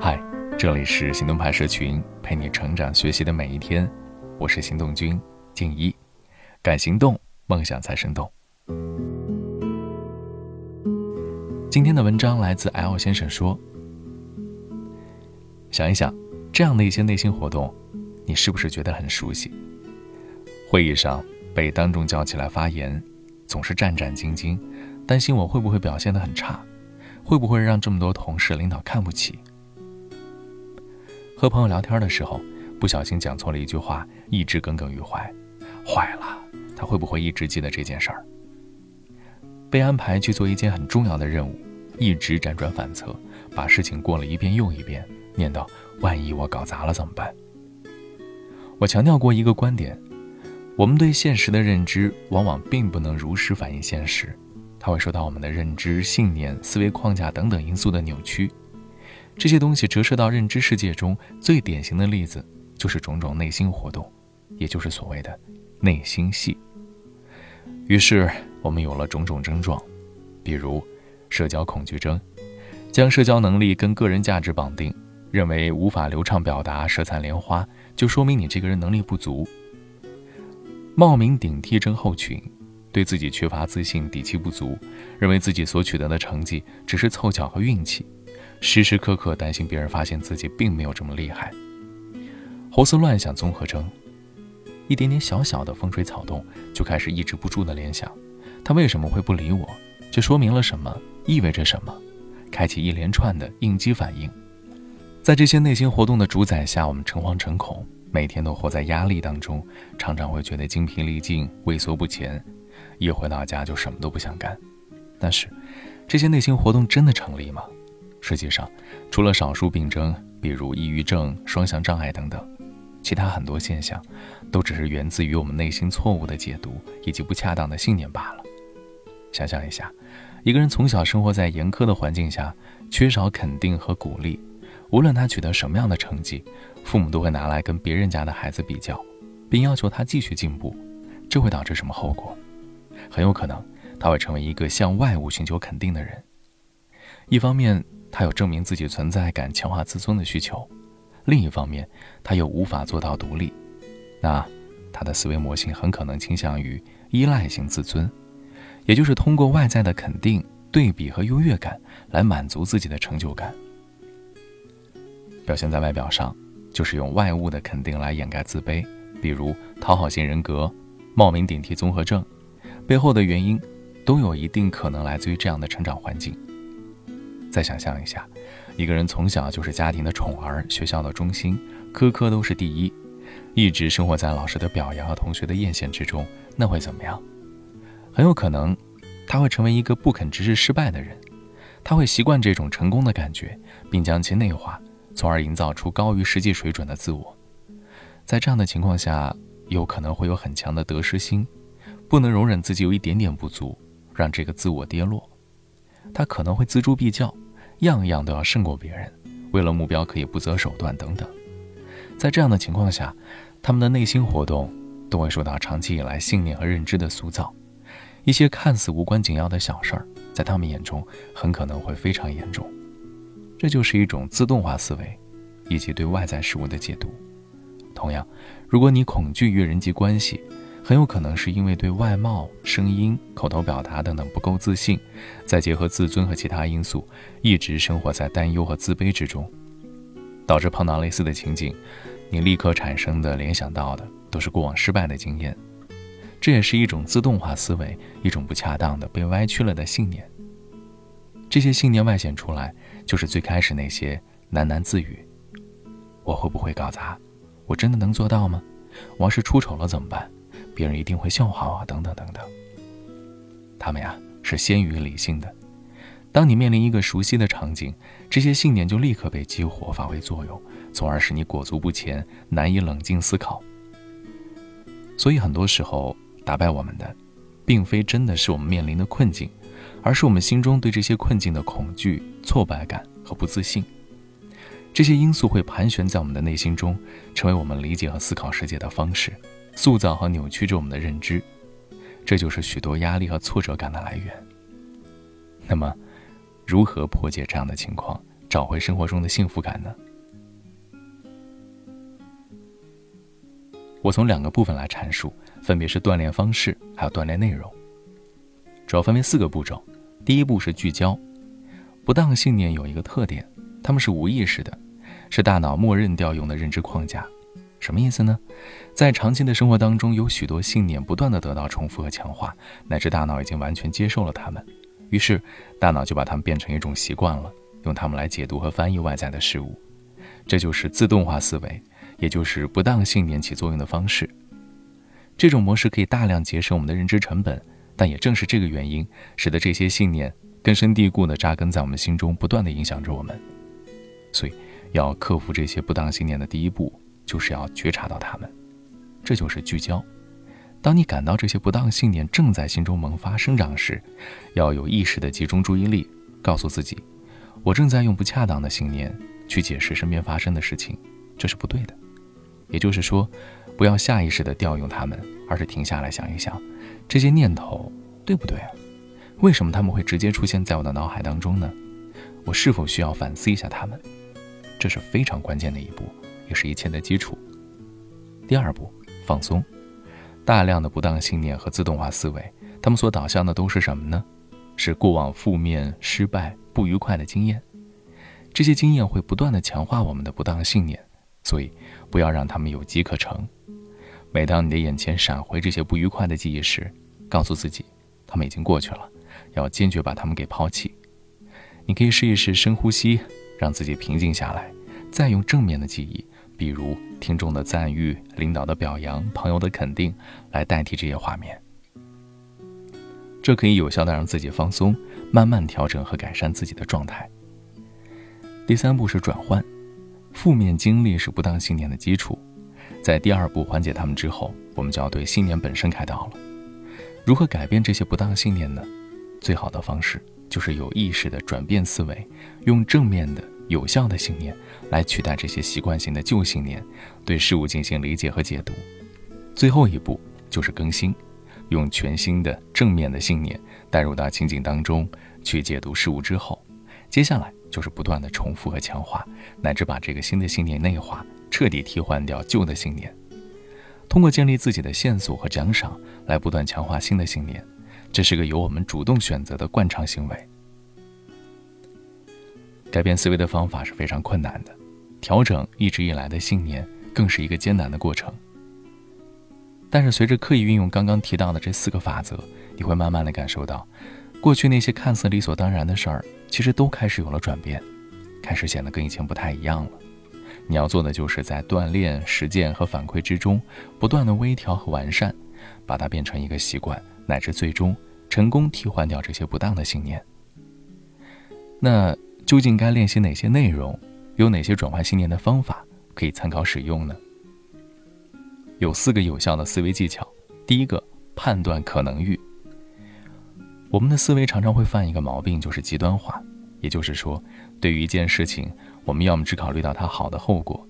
嗨，这里是行动派社群，陪你成长学习的每一天。我是行动君静一，敢行动，梦想才生动。今天的文章来自 L 先生说：“想一想，这样的一些内心活动，你是不是觉得很熟悉？会议上被当众叫起来发言，总是战战兢兢，担心我会不会表现得很差，会不会让这么多同事、领导看不起？和朋友聊天的时候，不小心讲错了一句话，一直耿耿于怀，坏了，他会不会一直记得这件事儿？被安排去做一件很重要的任务。”一直辗转反侧，把事情过了一遍又一遍，念叨：万一我搞砸了怎么办？我强调过一个观点：我们对现实的认知往往并不能如实反映现实，它会受到我们的认知、信念、思维框架等等因素的扭曲。这些东西折射到认知世界中，最典型的例子就是种种内心活动，也就是所谓的内心戏。于是我们有了种种症状，比如。社交恐惧症，将社交能力跟个人价值绑定，认为无法流畅表达、舌灿莲花，就说明你这个人能力不足。冒名顶替症候群，对自己缺乏自信、底气不足，认为自己所取得的成绩只是凑巧和运气，时时刻刻担心别人发现自己并没有这么厉害。胡思乱想综合征，一点点小小的风吹草动就开始抑制不住的联想，他为什么会不理我？这说明了什么？意味着什么？开启一连串的应激反应。在这些内心活动的主宰下，我们诚惶诚恐，每天都活在压力当中，常常会觉得精疲力尽、畏缩不前，一回到家就什么都不想干。但是，这些内心活动真的成立吗？实际上，除了少数病症，比如抑郁症、双向障碍等等，其他很多现象，都只是源自于我们内心错误的解读以及不恰当的信念罢了。想象一下。一个人从小生活在严苛的环境下，缺少肯定和鼓励，无论他取得什么样的成绩，父母都会拿来跟别人家的孩子比较，并要求他继续进步。这会导致什么后果？很有可能他会成为一个向外物寻求肯定的人。一方面，他有证明自己存在感、强化自尊的需求；另一方面，他又无法做到独立。那他的思维模型很可能倾向于依赖型自尊。也就是通过外在的肯定、对比和优越感来满足自己的成就感，表现在外表上，就是用外物的肯定来掩盖自卑，比如讨好型人格、冒名顶替综合症，背后的原因都有一定可能来自于这样的成长环境。再想象一下，一个人从小就是家庭的宠儿、学校的中心，科科都是第一，一直生活在老师的表扬和同学的艳羡之中，那会怎么样？很有可能，他会成为一个不肯直视失败的人，他会习惯这种成功的感觉，并将其内化，从而营造出高于实际水准的自我。在这样的情况下，有可能会有很强的得失心，不能容忍自己有一点点不足，让这个自我跌落。他可能会锱铢必较，样样都要胜过别人，为了目标可以不择手段等等。在这样的情况下，他们的内心活动都会受到长期以来信念和认知的塑造。一些看似无关紧要的小事儿，在他们眼中很可能会非常严重。这就是一种自动化思维，以及对外在事物的解读。同样，如果你恐惧与人际关系，很有可能是因为对外貌、声音、口头表达等等不够自信，再结合自尊和其他因素，一直生活在担忧和自卑之中，导致碰到类似的情景，你立刻产生的联想到的都是过往失败的经验。这也是一种自动化思维，一种不恰当的、被歪曲了的信念。这些信念外显出来，就是最开始那些喃喃自语：“我会不会搞砸？我真的能做到吗？我要是出丑了怎么办？别人一定会笑话我。”等等等等。他们呀，是先于理性的。当你面临一个熟悉的场景，这些信念就立刻被激活，发挥作用，从而使你裹足不前，难以冷静思考。所以很多时候，打败我们的，并非真的是我们面临的困境，而是我们心中对这些困境的恐惧、挫败感和不自信。这些因素会盘旋在我们的内心中，成为我们理解和思考世界的方式，塑造和扭曲着我们的认知。这就是许多压力和挫折感的来源。那么，如何破解这样的情况，找回生活中的幸福感呢？我从两个部分来阐述，分别是锻炼方式还有锻炼内容。主要分为四个步骤。第一步是聚焦。不当信念有一个特点，它们是无意识的，是大脑默认调用的认知框架。什么意思呢？在长期的生活当中，有许多信念不断的得到重复和强化，乃至大脑已经完全接受了它们，于是大脑就把它们变成一种习惯了，用它们来解读和翻译外在的事物。这就是自动化思维，也就是不当信念起作用的方式。这种模式可以大量节省我们的认知成本，但也正是这个原因，使得这些信念。根深蒂固地扎根在我们心中，不断地影响着我们。所以，要克服这些不当信念的第一步，就是要觉察到它们。这就是聚焦。当你感到这些不当信念正在心中萌发生长时，要有意识地集中注意力，告诉自己：我正在用不恰当的信念去解释身边发生的事情，这是不对的。也就是说，不要下意识地调用它们，而是停下来想一想，这些念头对不对啊？为什么他们会直接出现在我的脑海当中呢？我是否需要反思一下他们？这是非常关键的一步，也是一切的基础。第二步，放松。大量的不当信念和自动化思维，他们所导向的都是什么呢？是过往负面、失败、不愉快的经验。这些经验会不断的强化我们的不当信念，所以不要让他们有机可乘。每当你的眼前闪回这些不愉快的记忆时，告诉自己，他们已经过去了。要坚决把他们给抛弃。你可以试一试深呼吸，让自己平静下来，再用正面的记忆，比如听众的赞誉、领导的表扬、朋友的肯定，来代替这些画面。这可以有效的让自己放松，慢慢调整和改善自己的状态。第三步是转换，负面经历是不当信念的基础，在第二步缓解他们之后，我们就要对信念本身开刀了。如何改变这些不当信念呢？最好的方式就是有意识的转变思维，用正面的、有效的信念来取代这些习惯性的旧信念，对事物进行理解和解读。最后一步就是更新，用全新的正面的信念带入到情景当中去解读事物之后，接下来就是不断的重复和强化，乃至把这个新的信念内化，彻底替换掉旧的信念。通过建立自己的线索和奖赏来不断强化新的信念。这是个由我们主动选择的惯常行为。改变思维的方法是非常困难的，调整一直以来的信念更是一个艰难的过程。但是，随着刻意运用刚刚提到的这四个法则，你会慢慢的感受到，过去那些看似理所当然的事儿，其实都开始有了转变，开始显得跟以前不太一样了。你要做的就是在锻炼、实践和反馈之中，不断的微调和完善，把它变成一个习惯。乃至最终成功替换掉这些不当的信念。那究竟该练习哪些内容？有哪些转换信念的方法可以参考使用呢？有四个有效的思维技巧。第一个，判断可能域。我们的思维常常会犯一个毛病，就是极端化。也就是说，对于一件事情，我们要么只考虑到它好的后果，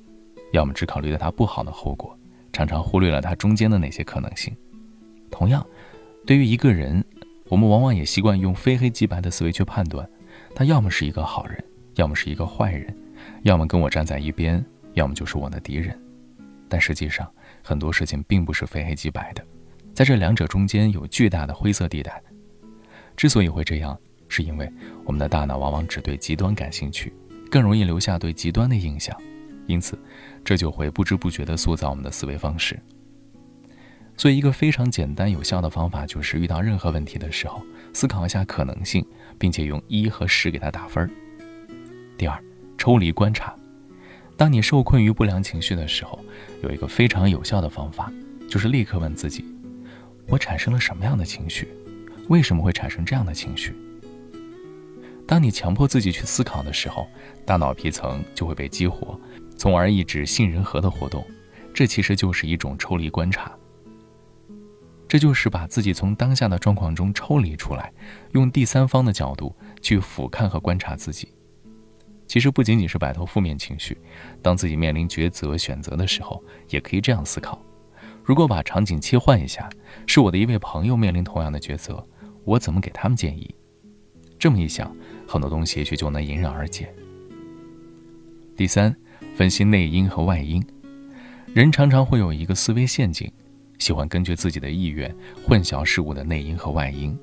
要么只考虑到它不好的后果，常常忽略了它中间的那些可能性。同样。对于一个人，我们往往也习惯用非黑即白的思维去判断，他要么是一个好人，要么是一个坏人，要么跟我站在一边，要么就是我的敌人。但实际上，很多事情并不是非黑即白的，在这两者中间有巨大的灰色地带。之所以会这样，是因为我们的大脑往往只对极端感兴趣，更容易留下对极端的印象，因此，这就会不知不觉地塑造我们的思维方式。所以，一个非常简单有效的方法就是，遇到任何问题的时候，思考一下可能性，并且用一和十给它打分。第二，抽离观察。当你受困于不良情绪的时候，有一个非常有效的方法，就是立刻问自己：我产生了什么样的情绪？为什么会产生这样的情绪？当你强迫自己去思考的时候，大脑皮层就会被激活，从而抑制杏仁核的活动。这其实就是一种抽离观察。这就是把自己从当下的状况中抽离出来，用第三方的角度去俯瞰和观察自己。其实不仅仅是摆脱负面情绪，当自己面临抉择选择的时候，也可以这样思考：如果把场景切换一下，是我的一位朋友面临同样的抉择，我怎么给他们建议？这么一想，很多东西也许就能迎刃而解。第三，分析内因和外因。人常常会有一个思维陷阱，喜欢根据自己的意愿混淆事物的内因和外因。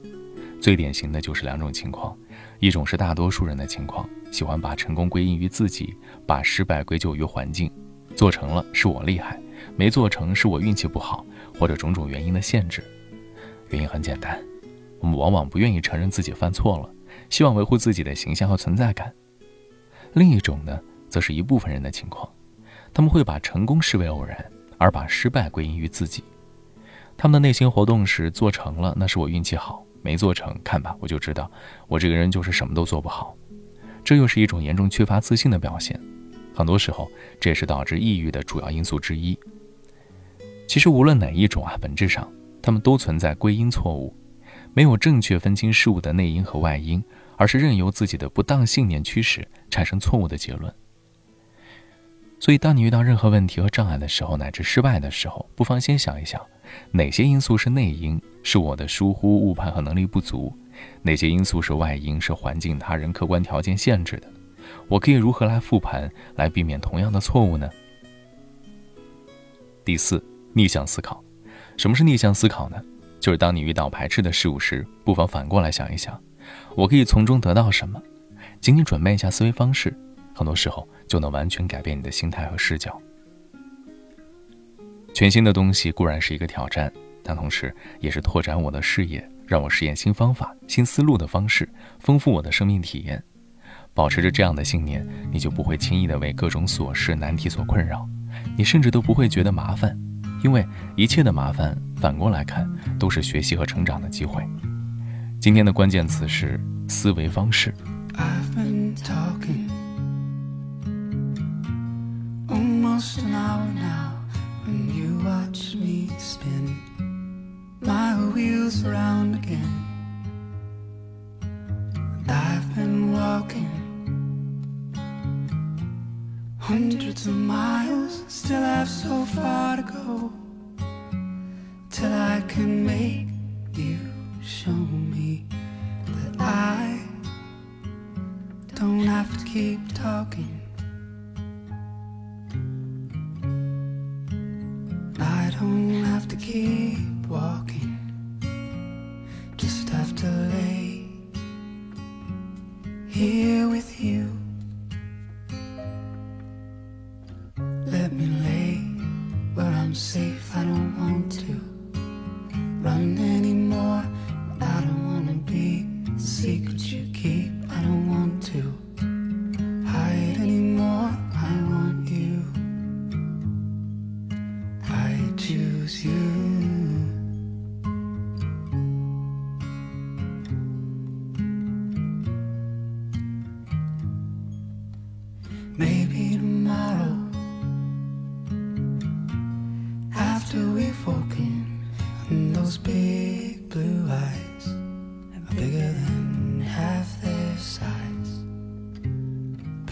最典型的就是两种情况：一种是大多数人的情况，喜欢把成功归因于自己，把失败归咎于环境，做成了是我厉害，没做成是我运气不好，或者种种原因的限制。原因很简单，我们往往不愿意承认自己犯错了，希望维护自己的形象和存在感。另一种呢，则是一部分人的情况，他们会把成功视为偶然，而把失败归因于自己。他们的内心活动是做成了，那是我运气好；没做成，看吧，我就知道我这个人就是什么都做不好。这又是一种严重缺乏自信的表现。很多时候，这也是导致抑郁的主要因素之一。其实，无论哪一种啊，本质上。他们都存在归因错误，没有正确分清事物的内因和外因，而是任由自己的不当信念驱使，产生错误的结论。所以，当你遇到任何问题和障碍的时候，乃至失败的时候，不妨先想一想，哪些因素是内因，是我的疏忽、误判和能力不足；哪些因素是外因，是环境、他人、客观条件限制的。我可以如何来复盘，来避免同样的错误呢？第四，逆向思考。什么是逆向思考呢？就是当你遇到排斥的事物时，不妨反过来想一想，我可以从中得到什么？仅仅准备一下思维方式，很多时候就能完全改变你的心态和视角。全新的东西固然是一个挑战，但同时也是拓展我的视野，让我实验新方法、新思路的方式，丰富我的生命体验。保持着这样的信念，你就不会轻易的为各种琐事难题所困扰，你甚至都不会觉得麻烦。因为一切的麻烦，反过来看，都是学习和成长的机会。今天的关键词是思维方式。Almost an hour now. when you watch me spin my wheels round again. And I've been walking hundreds of miles, still have so far to go. To keep walking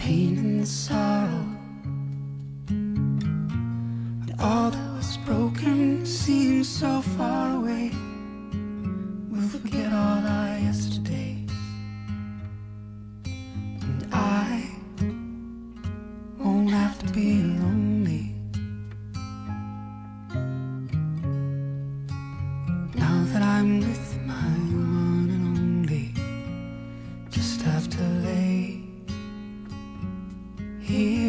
pain and the sorrow. And all that was broken seems so far away. We'll forget all our yesterdays. And I won't have to be lonely. Now that I'm with my one and only. Just lay here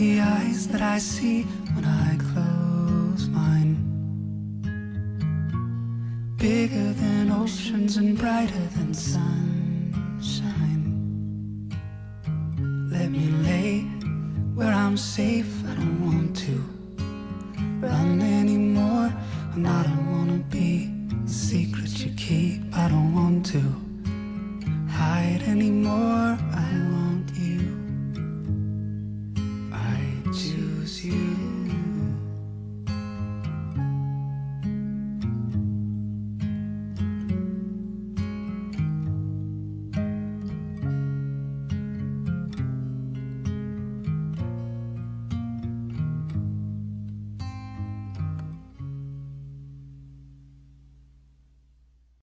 the eyes that I see when I close mine. Bigger than oceans and brighter than sunshine. Let me lay where I'm safe.